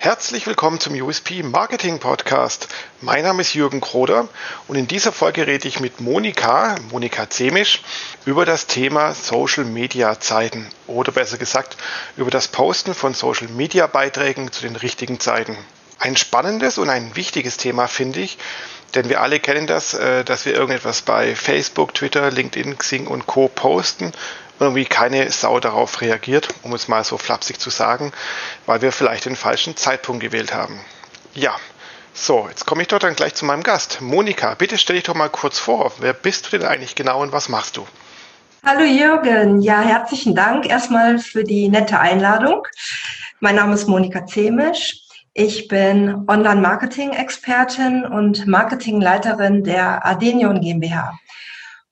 Herzlich willkommen zum USP Marketing Podcast. Mein Name ist Jürgen Kroder und in dieser Folge rede ich mit Monika, Monika Zemisch, über das Thema Social Media Zeiten oder besser gesagt über das Posten von Social Media Beiträgen zu den richtigen Zeiten. Ein spannendes und ein wichtiges Thema finde ich, denn wir alle kennen das, äh, dass wir irgendetwas bei Facebook, Twitter, LinkedIn, Xing und Co posten irgendwie keine Sau darauf reagiert, um es mal so flapsig zu sagen, weil wir vielleicht den falschen Zeitpunkt gewählt haben. Ja, so, jetzt komme ich dort dann gleich zu meinem Gast. Monika, bitte stell dich doch mal kurz vor. Wer bist du denn eigentlich genau und was machst du? Hallo Jürgen, ja, herzlichen Dank erstmal für die nette Einladung. Mein Name ist Monika Zemisch. Ich bin Online-Marketing-Expertin und Marketingleiterin der Adenion GmbH.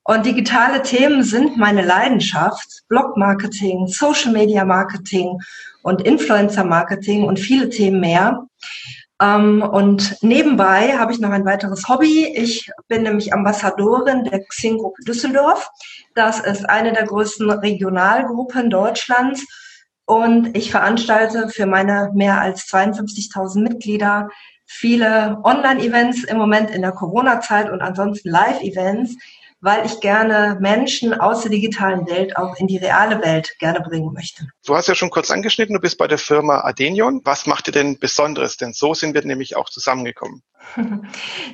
Und digitale Themen sind meine Leidenschaft. Blog-Marketing, Social-Media-Marketing und Influencer-Marketing und viele Themen mehr. Ähm, und nebenbei habe ich noch ein weiteres Hobby. Ich bin nämlich Ambassadorin der Xing-Gruppe Düsseldorf. Das ist eine der größten Regionalgruppen Deutschlands. Und ich veranstalte für meine mehr als 52.000 Mitglieder viele Online-Events im Moment in der Corona-Zeit und ansonsten Live-Events weil ich gerne Menschen aus der digitalen Welt auch in die reale Welt gerne bringen möchte. Du hast ja schon kurz angeschnitten, du bist bei der Firma Adenion. Was macht dir denn Besonderes? Denn so sind wir nämlich auch zusammengekommen.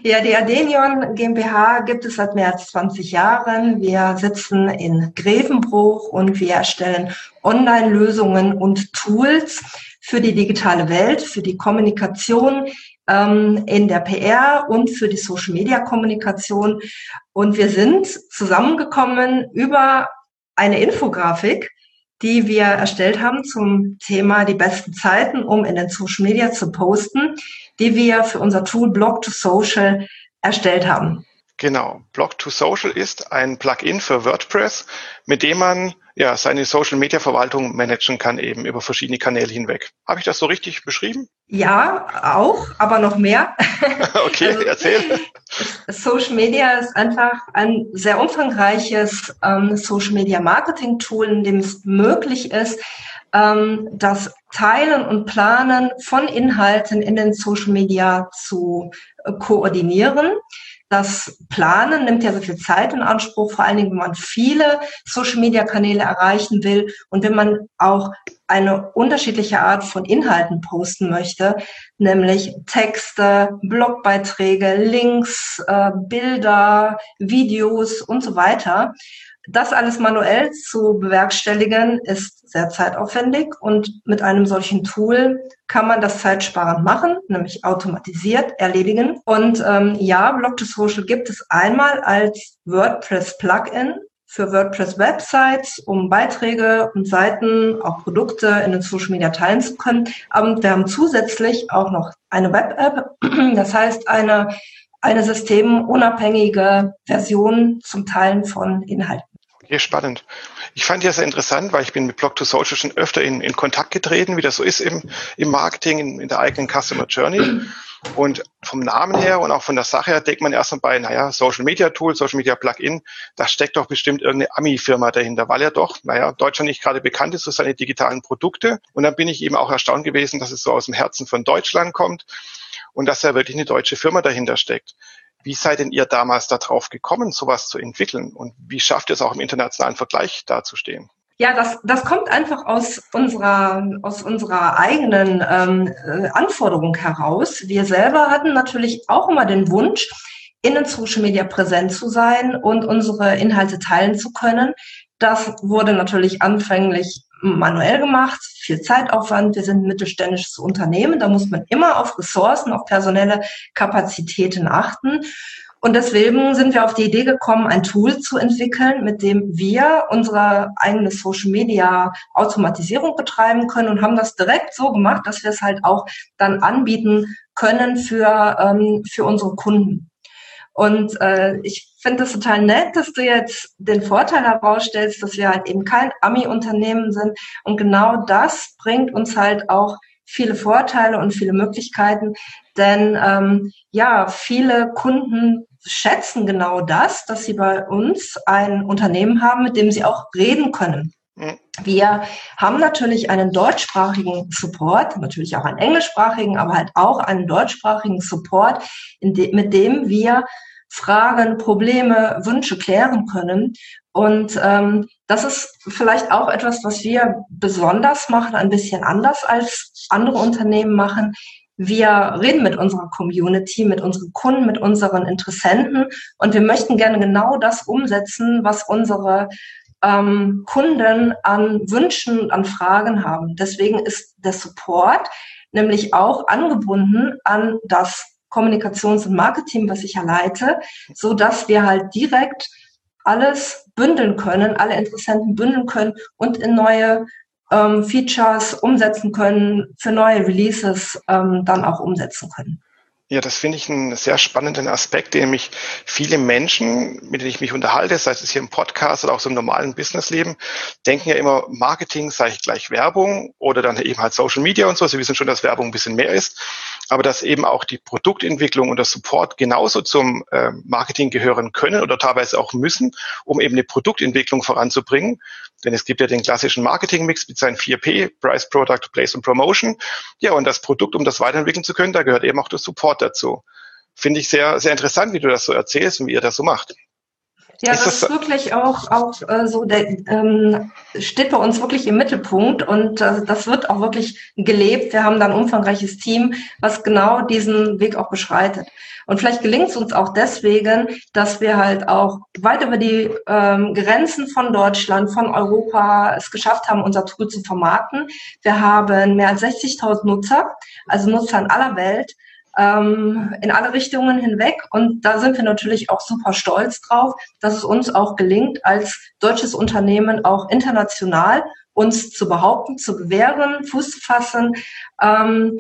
Ja, die Adenion GmbH gibt es seit mehr als 20 Jahren. Wir sitzen in Grevenbruch und wir erstellen Online-Lösungen und Tools für die digitale Welt, für die Kommunikation ähm, in der PR und für die Social-Media-Kommunikation. Und wir sind zusammengekommen über eine Infografik, die wir erstellt haben zum Thema die besten Zeiten, um in den Social Media zu posten, die wir für unser Tool Blog to Social erstellt haben. Genau. Blog to Social ist ein Plugin für WordPress, mit dem man ja seine Social Media Verwaltung managen kann, eben über verschiedene Kanäle hinweg. Habe ich das so richtig beschrieben? Ja, auch, aber noch mehr. okay, also, erzähl. Social Media ist einfach ein sehr umfangreiches ähm, Social Media Marketing Tool, in dem es möglich ist, ähm, das Teilen und Planen von Inhalten in den Social Media zu äh, koordinieren das Planen nimmt ja so viel Zeit in Anspruch, vor allen Dingen, wenn man viele Social-Media-Kanäle erreichen will und wenn man auch eine unterschiedliche Art von Inhalten posten möchte, nämlich Texte, Blogbeiträge, Links, äh, Bilder, Videos und so weiter. Das alles manuell zu bewerkstelligen ist sehr zeitaufwendig und mit einem solchen Tool kann man das zeitsparend machen, nämlich automatisiert erledigen. Und ähm, ja, Blog to Social gibt es einmal als WordPress-Plugin für WordPress-Websites, um Beiträge und Seiten, auch Produkte in den Social Media teilen zu können. Aber wir haben zusätzlich auch noch eine Web-App, das heißt eine eine systemunabhängige Version zum Teilen von Inhalten. Okay, spannend. Ich fand ja sehr interessant, weil ich bin mit Blog to Social schon öfter in, in Kontakt getreten, wie das so ist im, im Marketing, in, in der eigenen Customer Journey. Und vom Namen her und auch von der Sache her denkt man erstmal bei, naja, Social Media Tool, Social Media Plugin, da steckt doch bestimmt irgendeine Ami-Firma dahinter, weil er doch, naja, Deutschland nicht gerade bekannt ist für seine digitalen Produkte. Und dann bin ich eben auch erstaunt gewesen, dass es so aus dem Herzen von Deutschland kommt und dass da wirklich eine deutsche Firma dahinter steckt. Wie seid denn ihr damals darauf gekommen, sowas zu entwickeln? Und wie schafft ihr es auch im internationalen Vergleich dazustehen? Ja, das, das kommt einfach aus unserer, aus unserer eigenen ähm, äh, Anforderung heraus. Wir selber hatten natürlich auch immer den Wunsch, in den Social Media präsent zu sein und unsere Inhalte teilen zu können. Das wurde natürlich anfänglich manuell gemacht, viel Zeitaufwand. Wir sind ein mittelständisches Unternehmen, da muss man immer auf Ressourcen, auf personelle Kapazitäten achten. Und deswegen sind wir auf die Idee gekommen, ein Tool zu entwickeln, mit dem wir unsere eigene Social Media Automatisierung betreiben können und haben das direkt so gemacht, dass wir es halt auch dann anbieten können für, ähm, für unsere Kunden. Und äh, ich finde es total nett, dass du jetzt den Vorteil herausstellst, dass wir halt eben kein Ami-Unternehmen sind. Und genau das bringt uns halt auch viele Vorteile und viele Möglichkeiten. Denn ähm, ja, viele Kunden schätzen genau das, dass sie bei uns ein Unternehmen haben, mit dem sie auch reden können. Mhm. Wir haben natürlich einen deutschsprachigen Support, natürlich auch einen englischsprachigen, aber halt auch einen deutschsprachigen Support, de mit dem wir Fragen, Probleme, Wünsche klären können. Und ähm, das ist vielleicht auch etwas, was wir besonders machen, ein bisschen anders als andere Unternehmen machen. Wir reden mit unserer Community, mit unseren Kunden, mit unseren Interessenten und wir möchten gerne genau das umsetzen, was unsere ähm, Kunden an Wünschen an Fragen haben. Deswegen ist der Support nämlich auch angebunden an das Kommunikations- und Marketing, was ich ja leite, so dass wir halt direkt alles bündeln können, alle Interessenten bündeln können und in neue ähm, Features umsetzen können, für neue Releases ähm, dann auch umsetzen können. Ja, das finde ich einen sehr spannenden Aspekt, den mich viele Menschen, mit denen ich mich unterhalte, sei es hier im Podcast oder auch so im normalen Businessleben, denken ja immer, Marketing sei gleich Werbung oder dann eben halt Social Media und so. Sie wissen schon, dass Werbung ein bisschen mehr ist, aber dass eben auch die Produktentwicklung und der Support genauso zum äh, Marketing gehören können oder teilweise auch müssen, um eben eine Produktentwicklung voranzubringen. Denn es gibt ja den klassischen Marketing-Mix mit seinen 4P, Price, Product, Place und Promotion. Ja, und das Produkt, um das weiterentwickeln zu können, da gehört eben auch der Support dazu. Finde ich sehr, sehr interessant, wie du das so erzählst und wie ihr das so macht. Ja, ist das, ist wirklich auch, auch äh, so, der ähm, steht bei uns wirklich im Mittelpunkt und äh, das wird auch wirklich gelebt. Wir haben da ein umfangreiches Team, was genau diesen Weg auch beschreitet. Und vielleicht gelingt es uns auch deswegen, dass wir halt auch weit über die ähm, Grenzen von Deutschland, von Europa es geschafft haben, unser Tool zu vermarkten. Wir haben mehr als 60.000 Nutzer, also Nutzer in aller Welt ähm, in alle Richtungen hinweg. Und da sind wir natürlich auch super stolz drauf, dass es uns auch gelingt, als deutsches Unternehmen auch international uns zu behaupten, zu bewähren, Fuß zu fassen. Ähm,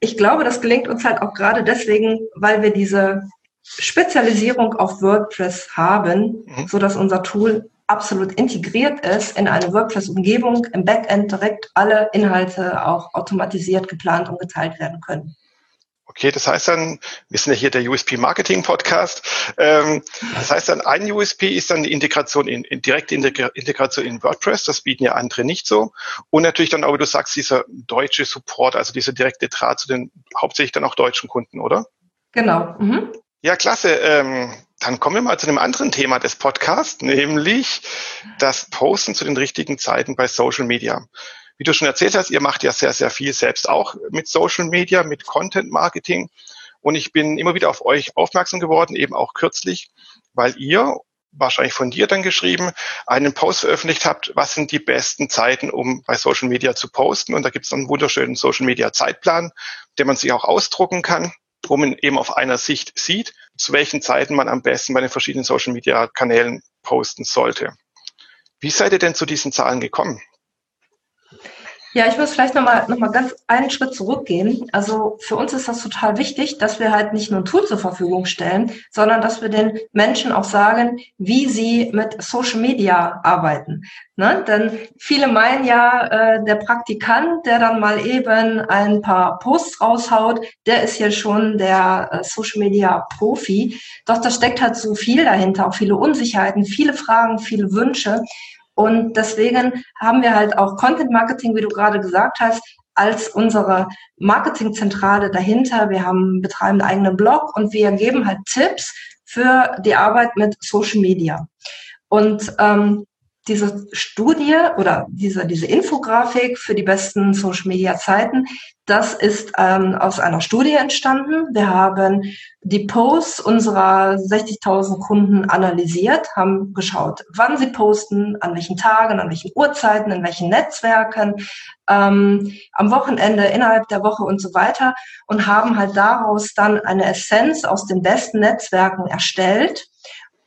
ich glaube, das gelingt uns halt auch gerade deswegen, weil wir diese Spezialisierung auf WordPress haben, mhm. so dass unser Tool absolut integriert ist in eine WordPress-Umgebung, im Backend direkt alle Inhalte auch automatisiert geplant und geteilt werden können. Okay, das heißt dann, wir sind ja hier der USP Marketing Podcast. Ähm, das heißt dann, ein USP ist dann die Integration in, in direkte Integration in WordPress. Das bieten ja andere nicht so. Und natürlich dann, aber du sagst, dieser deutsche Support, also dieser direkte Draht zu den hauptsächlich dann auch deutschen Kunden, oder? Genau. Mhm. Ja, klasse. Ähm, dann kommen wir mal zu einem anderen Thema des Podcasts, nämlich das Posten zu den richtigen Zeiten bei Social Media. Wie du schon erzählt hast, ihr macht ja sehr, sehr viel selbst auch mit Social Media, mit Content Marketing. Und ich bin immer wieder auf euch aufmerksam geworden, eben auch kürzlich, weil ihr wahrscheinlich von dir dann geschrieben, einen Post veröffentlicht habt, was sind die besten Zeiten, um bei Social Media zu posten. Und da gibt es einen wunderschönen Social Media Zeitplan, den man sich auch ausdrucken kann, wo man eben auf einer Sicht sieht, zu welchen Zeiten man am besten bei den verschiedenen Social Media Kanälen posten sollte. Wie seid ihr denn zu diesen Zahlen gekommen? Ja, ich muss vielleicht nochmal noch mal ganz einen Schritt zurückgehen. Also für uns ist das total wichtig, dass wir halt nicht nur ein Tool zur Verfügung stellen, sondern dass wir den Menschen auch sagen, wie sie mit Social Media arbeiten. Ne? Denn viele meinen ja, äh, der Praktikant, der dann mal eben ein paar Posts raushaut, der ist ja schon der äh, Social Media Profi. Doch da steckt halt so viel dahinter, auch viele Unsicherheiten, viele Fragen, viele Wünsche. Und deswegen haben wir halt auch Content Marketing, wie du gerade gesagt hast, als unsere Marketingzentrale dahinter. Wir haben betreiben einen eigenen Blog und wir geben halt Tipps für die Arbeit mit Social Media. Und ähm, diese Studie oder diese, diese Infografik für die besten Social Media Zeiten, das ist ähm, aus einer Studie entstanden. Wir haben die Posts unserer 60.000 Kunden analysiert, haben geschaut, wann sie posten, an welchen Tagen, an welchen Uhrzeiten, in welchen Netzwerken, ähm, am Wochenende, innerhalb der Woche und so weiter und haben halt daraus dann eine Essenz aus den besten Netzwerken erstellt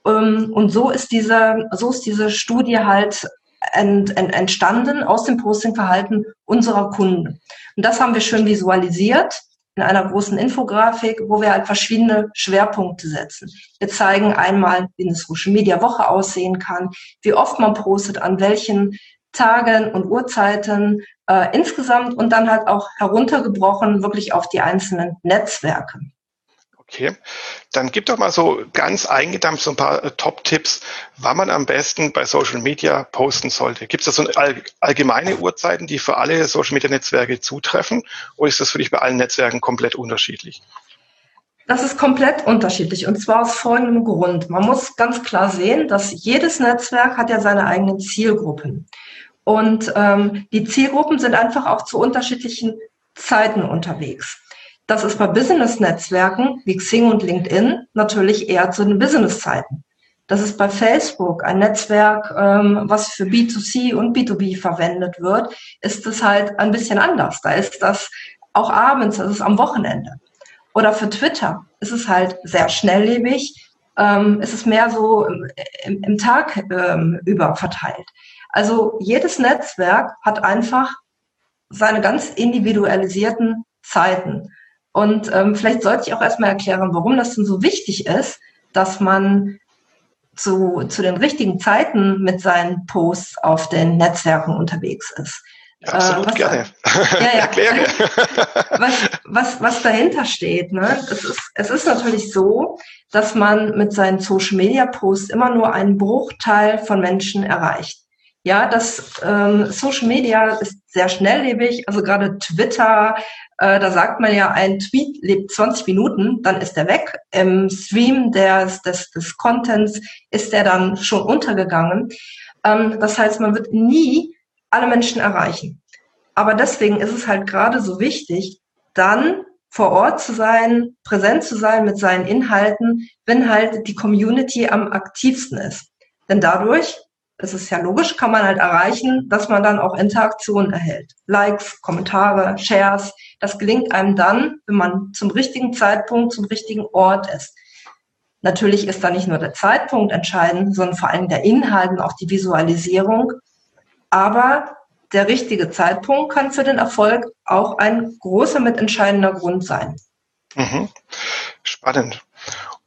und so ist diese, so ist diese Studie halt ent, ent, entstanden aus dem Postingverhalten unserer Kunden. Und das haben wir schön visualisiert in einer großen Infografik, wo wir halt verschiedene Schwerpunkte setzen. Wir zeigen einmal, wie eine Social Media Woche aussehen kann, wie oft man postet, an welchen Tagen und Uhrzeiten äh, insgesamt und dann halt auch heruntergebrochen wirklich auf die einzelnen Netzwerke. Okay, dann gib doch mal so ganz eingedampft so ein paar äh, Top-Tipps, wann man am besten bei Social Media posten sollte. Gibt es da so all, allgemeine Uhrzeiten, die für alle Social Media Netzwerke zutreffen, oder ist das für dich bei allen Netzwerken komplett unterschiedlich? Das ist komplett unterschiedlich und zwar aus folgendem Grund. Man muss ganz klar sehen, dass jedes Netzwerk hat ja seine eigenen Zielgruppen. Und ähm, die Zielgruppen sind einfach auch zu unterschiedlichen Zeiten unterwegs. Das ist bei Business-Netzwerken wie Xing und LinkedIn natürlich eher zu den Business-Zeiten. Das ist bei Facebook ein Netzwerk, ähm, was für B2C und B2B verwendet wird, ist es halt ein bisschen anders. Da ist das auch abends, das ist am Wochenende. Oder für Twitter ist es halt sehr schnelllebig, ähm, ist es mehr so im, im Tag ähm, über verteilt. Also jedes Netzwerk hat einfach seine ganz individualisierten Zeiten. Und ähm, vielleicht sollte ich auch erstmal erklären, warum das denn so wichtig ist, dass man zu, zu den richtigen Zeiten mit seinen Posts auf den Netzwerken unterwegs ist. Ja, absolut, äh, was, gerne. Ja, ja. Erkläre. was, was, was dahinter steht. Ne? Es, ist, es ist natürlich so, dass man mit seinen Social-Media-Posts immer nur einen Bruchteil von Menschen erreicht. Ja, das ähm, Social Media ist sehr schnelllebig, also gerade Twitter, äh, da sagt man ja, ein Tweet lebt 20 Minuten, dann ist er weg. Im Stream des, des, des Contents ist er dann schon untergegangen. Ähm, das heißt, man wird nie alle Menschen erreichen. Aber deswegen ist es halt gerade so wichtig, dann vor Ort zu sein, präsent zu sein mit seinen Inhalten, wenn halt die Community am aktivsten ist. Denn dadurch das ist ja logisch, kann man halt erreichen, dass man dann auch Interaktionen erhält. Likes, Kommentare, Shares. Das gelingt einem dann, wenn man zum richtigen Zeitpunkt, zum richtigen Ort ist. Natürlich ist da nicht nur der Zeitpunkt entscheidend, sondern vor allem der Inhalt und auch die Visualisierung. Aber der richtige Zeitpunkt kann für den Erfolg auch ein großer mitentscheidender Grund sein. Mhm. Spannend.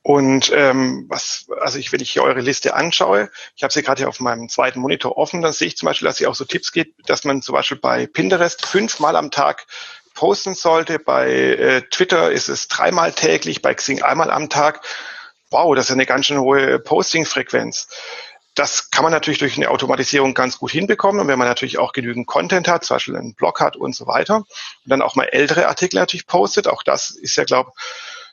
Und ähm, was, also ich, wenn ich hier eure Liste anschaue, ich habe sie gerade hier auf meinem zweiten Monitor offen, dann sehe ich zum Beispiel, dass sie auch so Tipps gibt, dass man zum Beispiel bei Pinterest fünfmal am Tag posten sollte. Bei äh, Twitter ist es dreimal täglich, bei Xing einmal am Tag. Wow, das ist eine ganz schön hohe Posting-Frequenz. Das kann man natürlich durch eine Automatisierung ganz gut hinbekommen. Und wenn man natürlich auch genügend Content hat, zum Beispiel einen Blog hat und so weiter, und dann auch mal ältere Artikel natürlich postet, auch das ist ja, glaube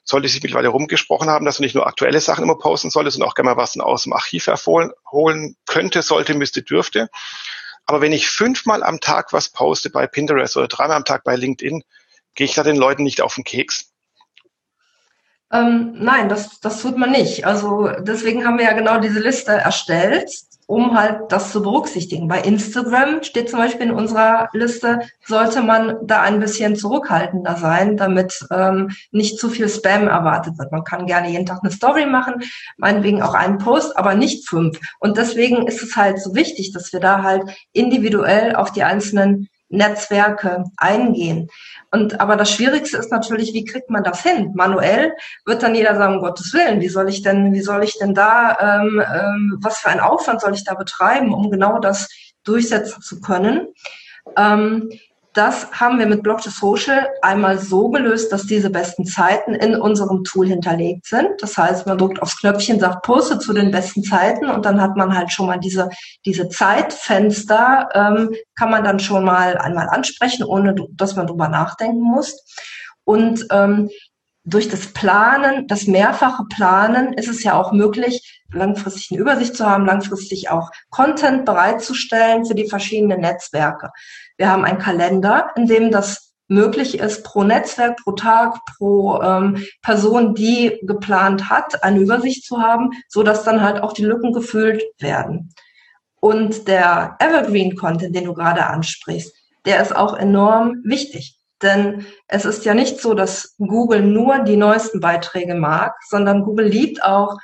sollte sich mittlerweile rumgesprochen haben, dass man nicht nur aktuelle Sachen immer posten sollte, sondern auch gerne mal was aus dem Archiv hervorholen könnte, sollte, müsste, dürfte. Aber wenn ich fünfmal am Tag was poste bei Pinterest oder dreimal am Tag bei LinkedIn, gehe ich da den Leuten nicht auf den Keks? Ähm, nein, das, das tut man nicht. Also deswegen haben wir ja genau diese Liste erstellt um halt das zu berücksichtigen. Bei Instagram steht zum Beispiel in unserer Liste, sollte man da ein bisschen zurückhaltender sein, damit ähm, nicht zu viel Spam erwartet wird. Man kann gerne jeden Tag eine Story machen, meinetwegen auch einen Post, aber nicht fünf. Und deswegen ist es halt so wichtig, dass wir da halt individuell auf die einzelnen Netzwerke eingehen. Und aber das Schwierigste ist natürlich, wie kriegt man das hin? Manuell wird dann jeder sagen, um Gottes Willen, wie soll ich denn, wie soll ich denn da, ähm, ähm, was für einen Aufwand soll ich da betreiben, um genau das durchsetzen zu können? Ähm, das haben wir mit Block to Social einmal so gelöst, dass diese besten Zeiten in unserem Tool hinterlegt sind. Das heißt, man drückt aufs Knöpfchen, sagt Poste zu den besten Zeiten und dann hat man halt schon mal diese, diese Zeitfenster, ähm, kann man dann schon mal einmal ansprechen, ohne dass man drüber nachdenken muss. Und ähm, durch das Planen, das mehrfache Planen, ist es ja auch möglich, langfristig eine Übersicht zu haben, langfristig auch Content bereitzustellen für die verschiedenen Netzwerke. Wir haben einen Kalender, in dem das möglich ist, pro Netzwerk, pro Tag, pro ähm, Person, die geplant hat, eine Übersicht zu haben, so dass dann halt auch die Lücken gefüllt werden. Und der Evergreen Content, den du gerade ansprichst, der ist auch enorm wichtig. Denn es ist ja nicht so, dass Google nur die neuesten Beiträge mag, sondern Google liebt auch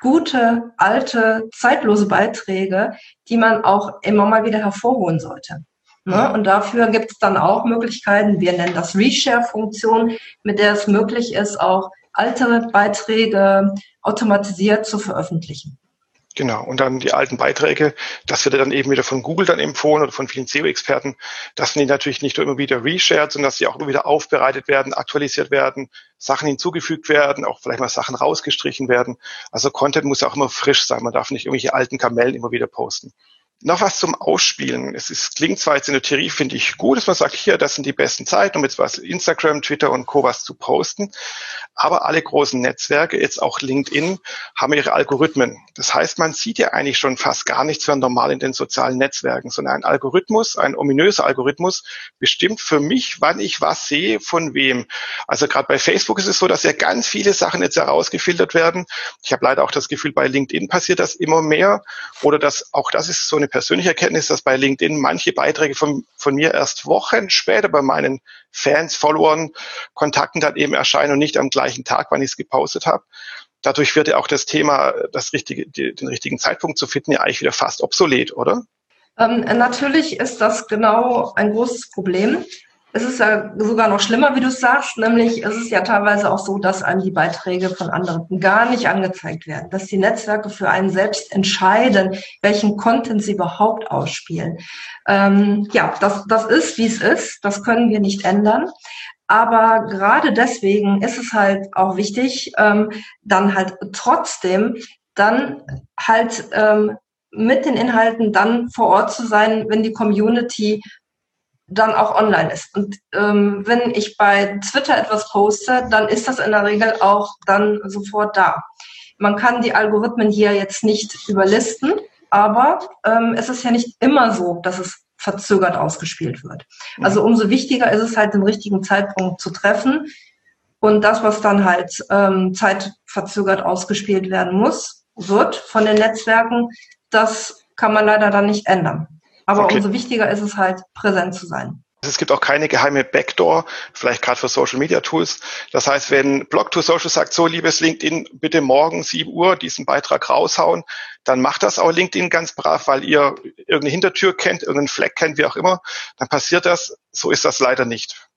gute, alte, zeitlose Beiträge, die man auch immer mal wieder hervorholen sollte. Ne? Und dafür gibt es dann auch Möglichkeiten, wir nennen das Reshare-Funktion, mit der es möglich ist, auch alte Beiträge automatisiert zu veröffentlichen. Genau, und dann die alten Beiträge, das wird dann eben wieder von Google dann empfohlen oder von vielen SEO-Experten, dass die natürlich nicht nur immer wieder reshared, sondern dass sie auch immer wieder aufbereitet werden, aktualisiert werden, Sachen hinzugefügt werden, auch vielleicht mal Sachen rausgestrichen werden. Also Content muss auch immer frisch sein, man darf nicht irgendwelche alten Kamellen immer wieder posten. Noch was zum Ausspielen. Es ist, klingt zwar jetzt in der Theorie, finde ich gut, dass man sagt, hier, das sind die besten Zeiten, um jetzt was Instagram, Twitter und Co. was zu posten. Aber alle großen Netzwerke, jetzt auch LinkedIn, haben ihre Algorithmen. Das heißt, man sieht ja eigentlich schon fast gar nichts mehr normal in den sozialen Netzwerken, sondern ein Algorithmus, ein ominöser Algorithmus, bestimmt für mich, wann ich was sehe, von wem. Also gerade bei Facebook ist es so, dass ja ganz viele Sachen jetzt herausgefiltert werden. Ich habe leider auch das Gefühl, bei LinkedIn passiert das immer mehr. Oder dass auch das ist so eine persönliche Erkenntnis, dass bei LinkedIn manche Beiträge von, von mir erst Wochen später bei meinen Fans, Followern, Kontakten dann eben erscheinen und nicht am gleichen Tag, wann ich es gepostet habe. Dadurch wird ja auch das Thema, das richtige, die, den richtigen Zeitpunkt zu finden, ja eigentlich wieder fast obsolet, oder? Ähm, natürlich ist das genau ein großes Problem. Es ist ja sogar noch schlimmer, wie du sagst, nämlich es ist ja teilweise auch so, dass einem die Beiträge von anderen gar nicht angezeigt werden, dass die Netzwerke für einen selbst entscheiden, welchen Content sie überhaupt ausspielen. Ähm, ja, das, das ist, wie es ist, das können wir nicht ändern. Aber gerade deswegen ist es halt auch wichtig, ähm, dann halt trotzdem dann halt ähm, mit den Inhalten dann vor Ort zu sein, wenn die Community dann auch online ist. Und ähm, wenn ich bei Twitter etwas poste, dann ist das in der Regel auch dann sofort da. Man kann die Algorithmen hier jetzt nicht überlisten, aber ähm, es ist ja nicht immer so, dass es verzögert ausgespielt wird. Also umso wichtiger ist es halt, den richtigen Zeitpunkt zu treffen. Und das, was dann halt ähm, zeitverzögert ausgespielt werden muss, wird von den Netzwerken, das kann man leider dann nicht ändern. Aber okay. umso wichtiger ist es halt, präsent zu sein. Es gibt auch keine geheime Backdoor, vielleicht gerade für Social Media Tools. Das heißt, wenn Blog to Social sagt, so liebes LinkedIn, bitte morgen 7 Uhr diesen Beitrag raushauen, dann macht das auch LinkedIn ganz brav, weil ihr irgendeine Hintertür kennt, irgendeinen Fleck kennt, wie auch immer. Dann passiert das. So ist das leider nicht.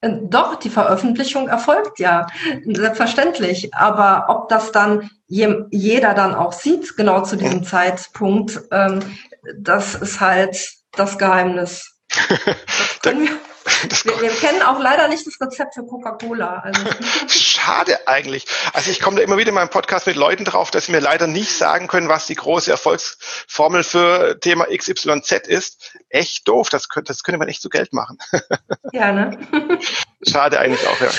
Äh, doch, die Veröffentlichung erfolgt ja, selbstverständlich. Aber ob das dann jeder dann auch sieht, genau zu diesem Zeitpunkt, ähm, das ist halt das Geheimnis. Das können wir, wir, wir, kennen auch leider nicht das Rezept für Coca-Cola. Also. Schade eigentlich. Also ich komme da immer wieder in meinem Podcast mit Leuten drauf, dass sie mir leider nicht sagen können, was die große Erfolgsformel für Thema XYZ ist. Echt doof. Das könnte, das könnte man echt zu Geld machen. Ja, ne? Schade eigentlich auch, ja.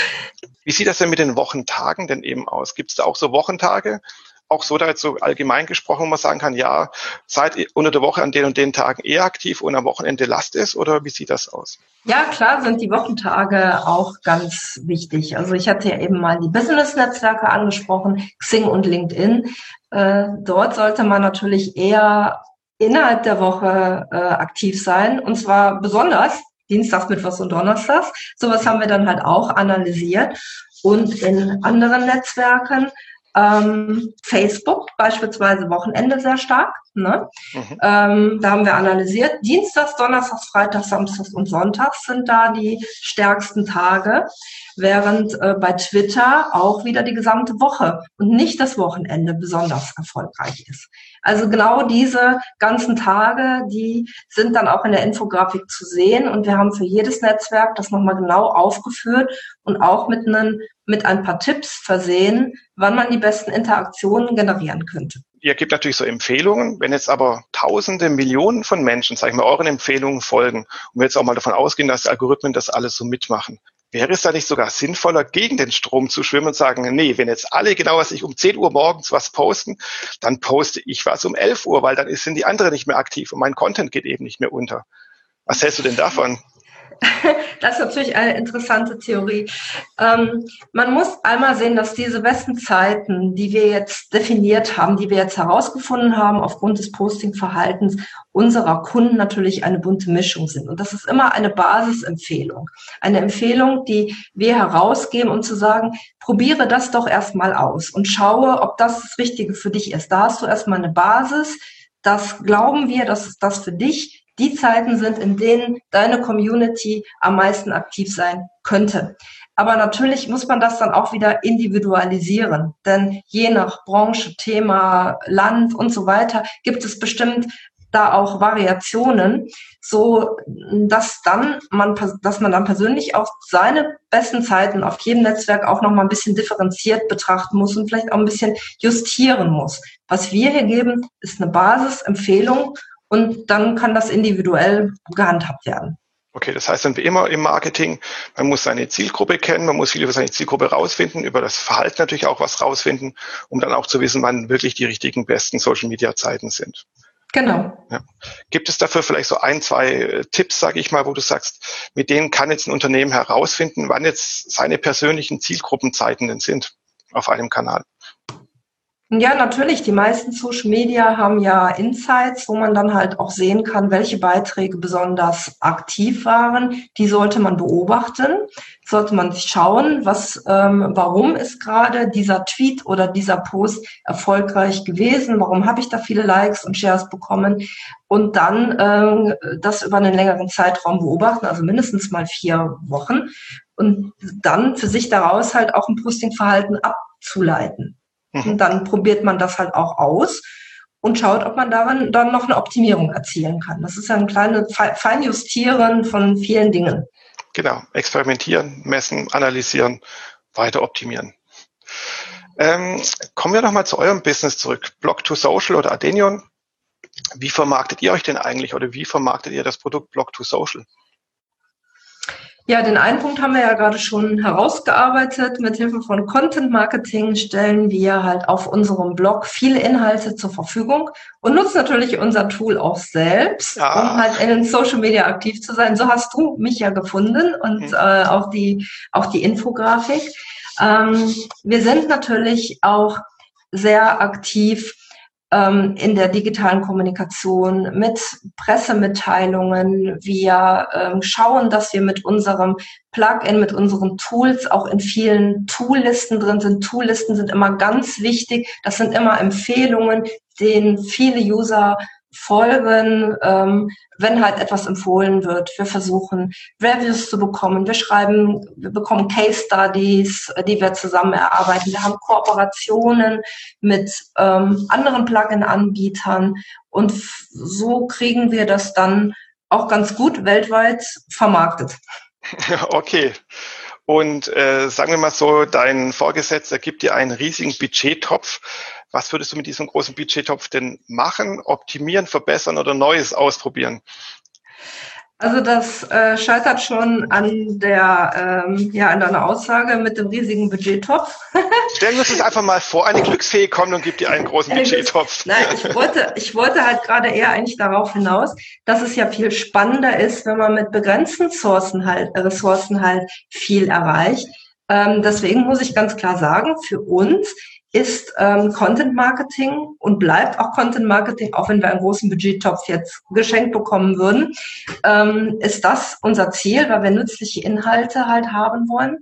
Wie sieht das denn mit den Wochentagen denn eben aus? Gibt es da auch so Wochentage? Auch so da jetzt so allgemein gesprochen, man sagen kann, ja, seid unter der Woche an den und den Tagen eher aktiv und am Wochenende lasst es oder wie sieht das aus? Ja, klar sind die Wochentage auch ganz wichtig. Also ich hatte ja eben mal die Business-Netzwerke angesprochen, Xing und LinkedIn. Äh, dort sollte man natürlich eher innerhalb der Woche äh, aktiv sein und zwar besonders Dienstags, Mittwochs und Donnerstags. Sowas haben wir dann halt auch analysiert. Und in anderen Netzwerken ähm, Facebook beispielsweise Wochenende sehr stark. Ne? Mhm. Ähm, da haben wir analysiert. Dienstags, Donnerstags, Freitags, Samstags und Sonntags sind da die stärksten Tage, während äh, bei Twitter auch wieder die gesamte Woche und nicht das Wochenende besonders erfolgreich ist. Also genau diese ganzen Tage, die sind dann auch in der Infografik zu sehen und wir haben für jedes Netzwerk das nochmal genau aufgeführt und auch mit, einen, mit ein paar Tipps versehen, wann man die besten Interaktionen generieren könnte ihr gebt natürlich so Empfehlungen. Wenn jetzt aber Tausende, Millionen von Menschen, sag ich mal, euren Empfehlungen folgen und wir jetzt auch mal davon ausgehen, dass die Algorithmen das alles so mitmachen, wäre es da nicht sogar sinnvoller, gegen den Strom zu schwimmen und sagen, nee, wenn jetzt alle genau was ich um 10 Uhr morgens was posten, dann poste ich was um 11 Uhr, weil dann sind die anderen nicht mehr aktiv und mein Content geht eben nicht mehr unter. Was hältst du denn davon? Das ist natürlich eine interessante Theorie. Ähm, man muss einmal sehen, dass diese besten Zeiten, die wir jetzt definiert haben, die wir jetzt herausgefunden haben, aufgrund des Postingverhaltens unserer Kunden natürlich eine bunte Mischung sind. Und das ist immer eine Basisempfehlung. Eine Empfehlung, die wir herausgeben, um zu sagen, probiere das doch erstmal aus und schaue, ob das das Richtige für dich ist. Da hast du erstmal eine Basis. Das glauben wir, dass das für dich die Zeiten sind, in denen deine Community am meisten aktiv sein könnte. Aber natürlich muss man das dann auch wieder individualisieren, denn je nach Branche, Thema, Land und so weiter gibt es bestimmt da auch Variationen, so dass dann man, dass man dann persönlich auch seine besten Zeiten auf jedem Netzwerk auch noch mal ein bisschen differenziert betrachten muss und vielleicht auch ein bisschen justieren muss. Was wir hier geben, ist eine Basisempfehlung und dann kann das individuell gehandhabt werden. Okay, das heißt dann wie immer im Marketing, man muss seine Zielgruppe kennen, man muss viel über seine Zielgruppe rausfinden, über das Verhalten natürlich auch was rausfinden, um dann auch zu wissen, wann wirklich die richtigen besten Social Media Zeiten sind. Genau. Ja. Gibt es dafür vielleicht so ein, zwei äh, Tipps, sage ich mal, wo du sagst, mit denen kann jetzt ein Unternehmen herausfinden, wann jetzt seine persönlichen Zielgruppenzeiten denn sind auf einem Kanal? Ja, natürlich. Die meisten Social Media haben ja Insights, wo man dann halt auch sehen kann, welche Beiträge besonders aktiv waren. Die sollte man beobachten. Sollte man sich schauen, was, ähm, warum ist gerade dieser Tweet oder dieser Post erfolgreich gewesen? Warum habe ich da viele Likes und Shares bekommen? Und dann ähm, das über einen längeren Zeitraum beobachten, also mindestens mal vier Wochen. Und dann für sich daraus halt auch ein Postingverhalten abzuleiten. Und dann probiert man das halt auch aus und schaut, ob man daran dann noch eine Optimierung erzielen kann. Das ist ein kleines Feinjustieren von vielen Dingen. Genau, experimentieren, messen, analysieren, weiter optimieren. Ähm, kommen wir nochmal zu eurem Business zurück. Blog to Social oder Adenion. Wie vermarktet ihr euch denn eigentlich oder wie vermarktet ihr das Produkt Blog to Social? Ja, den einen Punkt haben wir ja gerade schon herausgearbeitet. Mit Hilfe von Content Marketing stellen wir halt auf unserem Blog viele Inhalte zur Verfügung und nutzen natürlich unser Tool auch selbst, ah. um halt in den Social Media aktiv zu sein. So hast du mich ja gefunden und mhm. äh, auch die auch die Infografik. Ähm, wir sind natürlich auch sehr aktiv ähm, in der digitalen Kommunikation mit Pressemitteilungen. Wir ähm, schauen, dass wir mit unserem Plugin, mit unseren Tools auch in vielen Toollisten drin sind. Toollisten sind immer ganz wichtig. Das sind immer Empfehlungen, denen viele User folgen, ähm, wenn halt etwas empfohlen wird. Wir versuchen Reviews zu bekommen. Wir schreiben, wir bekommen Case Studies, die wir zusammen erarbeiten. Wir haben Kooperationen mit ähm, anderen Plugin-Anbietern und so kriegen wir das dann auch ganz gut weltweit vermarktet. Okay. Und äh, sagen wir mal so, dein Vorgesetzter gibt dir einen riesigen Budgettopf. Was würdest du mit diesem großen Budgettopf denn machen? Optimieren, verbessern oder Neues ausprobieren? Also das äh, scheitert schon an der ähm, ja an deiner Aussage mit dem riesigen Budgettopf. Stellen wir uns das einfach mal vor, eine Glücksfee kommt und gibt dir einen großen Budgettopf. Nein, ich wollte ich wollte halt gerade eher eigentlich darauf hinaus, dass es ja viel spannender ist, wenn man mit begrenzten Ressourcen halt Ressourcen halt viel erreicht. Ähm, deswegen muss ich ganz klar sagen, für uns ist ähm, Content Marketing und bleibt auch Content Marketing, auch wenn wir einen großen Budgettopf jetzt geschenkt bekommen würden, ähm, ist das unser Ziel, weil wir nützliche Inhalte halt haben wollen.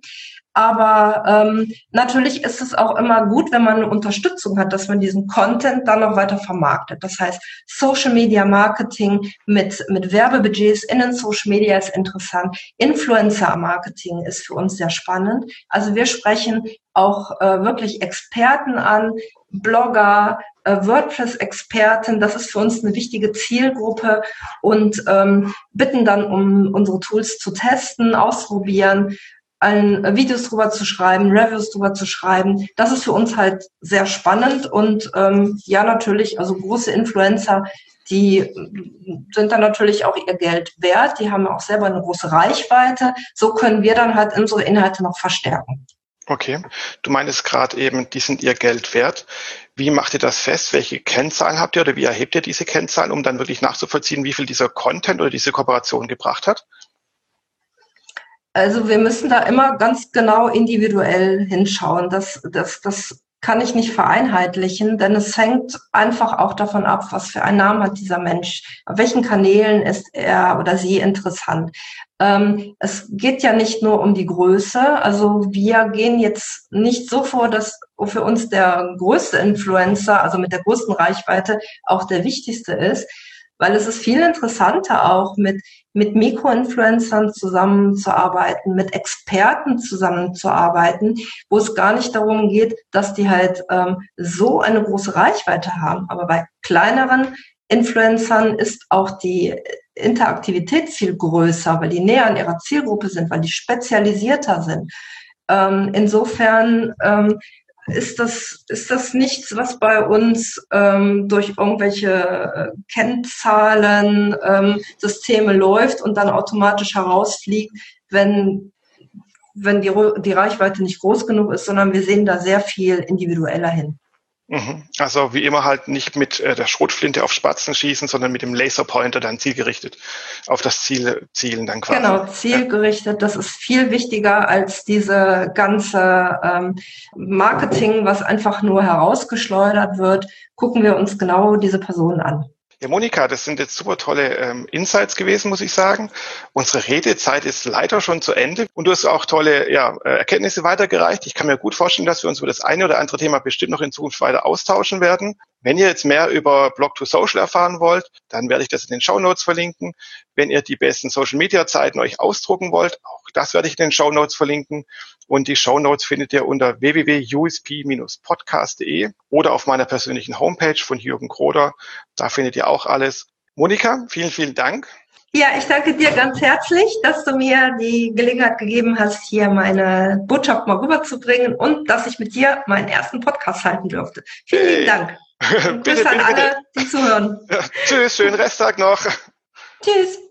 Aber ähm, natürlich ist es auch immer gut, wenn man eine Unterstützung hat, dass man diesen Content dann noch weiter vermarktet. Das heißt, Social Media Marketing mit, mit Werbebudgets in den Social Media ist interessant. Influencer Marketing ist für uns sehr spannend. Also wir sprechen auch äh, wirklich Experten an, Blogger, äh, WordPress-Experten. Das ist für uns eine wichtige Zielgruppe und ähm, bitten dann, um unsere Tools zu testen, ausprobieren allen Videos drüber zu schreiben, Reviews drüber zu schreiben. Das ist für uns halt sehr spannend und ähm, ja natürlich, also große Influencer, die sind dann natürlich auch ihr Geld wert. Die haben auch selber eine große Reichweite. So können wir dann halt unsere Inhalte noch verstärken. Okay, du meinst gerade eben, die sind ihr Geld wert. Wie macht ihr das fest? Welche Kennzahlen habt ihr oder wie erhebt ihr diese Kennzahlen, um dann wirklich nachzuvollziehen, wie viel dieser Content oder diese Kooperation gebracht hat? Also wir müssen da immer ganz genau individuell hinschauen. Das, das, das kann ich nicht vereinheitlichen, denn es hängt einfach auch davon ab, was für einen Namen hat dieser Mensch, auf welchen Kanälen ist er oder sie interessant. Ähm, es geht ja nicht nur um die Größe. Also wir gehen jetzt nicht so vor, dass für uns der größte Influencer, also mit der größten Reichweite, auch der wichtigste ist, weil es ist viel interessanter auch mit, mit Mikroinfluencern zusammenzuarbeiten, mit Experten zusammenzuarbeiten, wo es gar nicht darum geht, dass die halt ähm, so eine große Reichweite haben. Aber bei kleineren Influencern ist auch die Interaktivität viel größer, weil die näher an ihrer Zielgruppe sind, weil die spezialisierter sind. Ähm, insofern ähm, ist das, ist das nichts, was bei uns ähm, durch irgendwelche äh, Kennzahlen, ähm, Systeme läuft und dann automatisch herausfliegt, wenn, wenn die, die Reichweite nicht groß genug ist, sondern wir sehen da sehr viel individueller hin. Mhm. Also wie immer halt nicht mit äh, der Schrotflinte auf Spatzen schießen, sondern mit dem Laserpointer dann zielgerichtet auf das Ziel zielen dann quasi. Genau, zielgerichtet. Das ist viel wichtiger als diese ganze ähm, Marketing, was einfach nur herausgeschleudert wird. Gucken wir uns genau diese Personen an. Ja, Monika, das sind jetzt super tolle ähm, Insights gewesen, muss ich sagen. Unsere Redezeit ist leider schon zu Ende und du hast auch tolle ja, äh, Erkenntnisse weitergereicht. Ich kann mir gut vorstellen, dass wir uns über das eine oder andere Thema bestimmt noch in Zukunft weiter austauschen werden. Wenn ihr jetzt mehr über Blog2Social erfahren wollt, dann werde ich das in den Show Notes verlinken. Wenn ihr die besten Social Media Zeiten euch ausdrucken wollt, auch das werde ich in den Show Notes verlinken. Und die Show Notes findet ihr unter www.usp-podcast.de oder auf meiner persönlichen Homepage von Jürgen Kroder. Da findet ihr auch alles. Monika, vielen, vielen Dank. Ja, ich danke dir ganz herzlich, dass du mir die Gelegenheit gegeben hast, hier meine Botschaft mal rüberzubringen und dass ich mit dir meinen ersten Podcast halten durfte. Vielen hey. Dank. Grüße an alle, die zuhören. Ja, tschüss, schönen Resttag noch. Tschüss.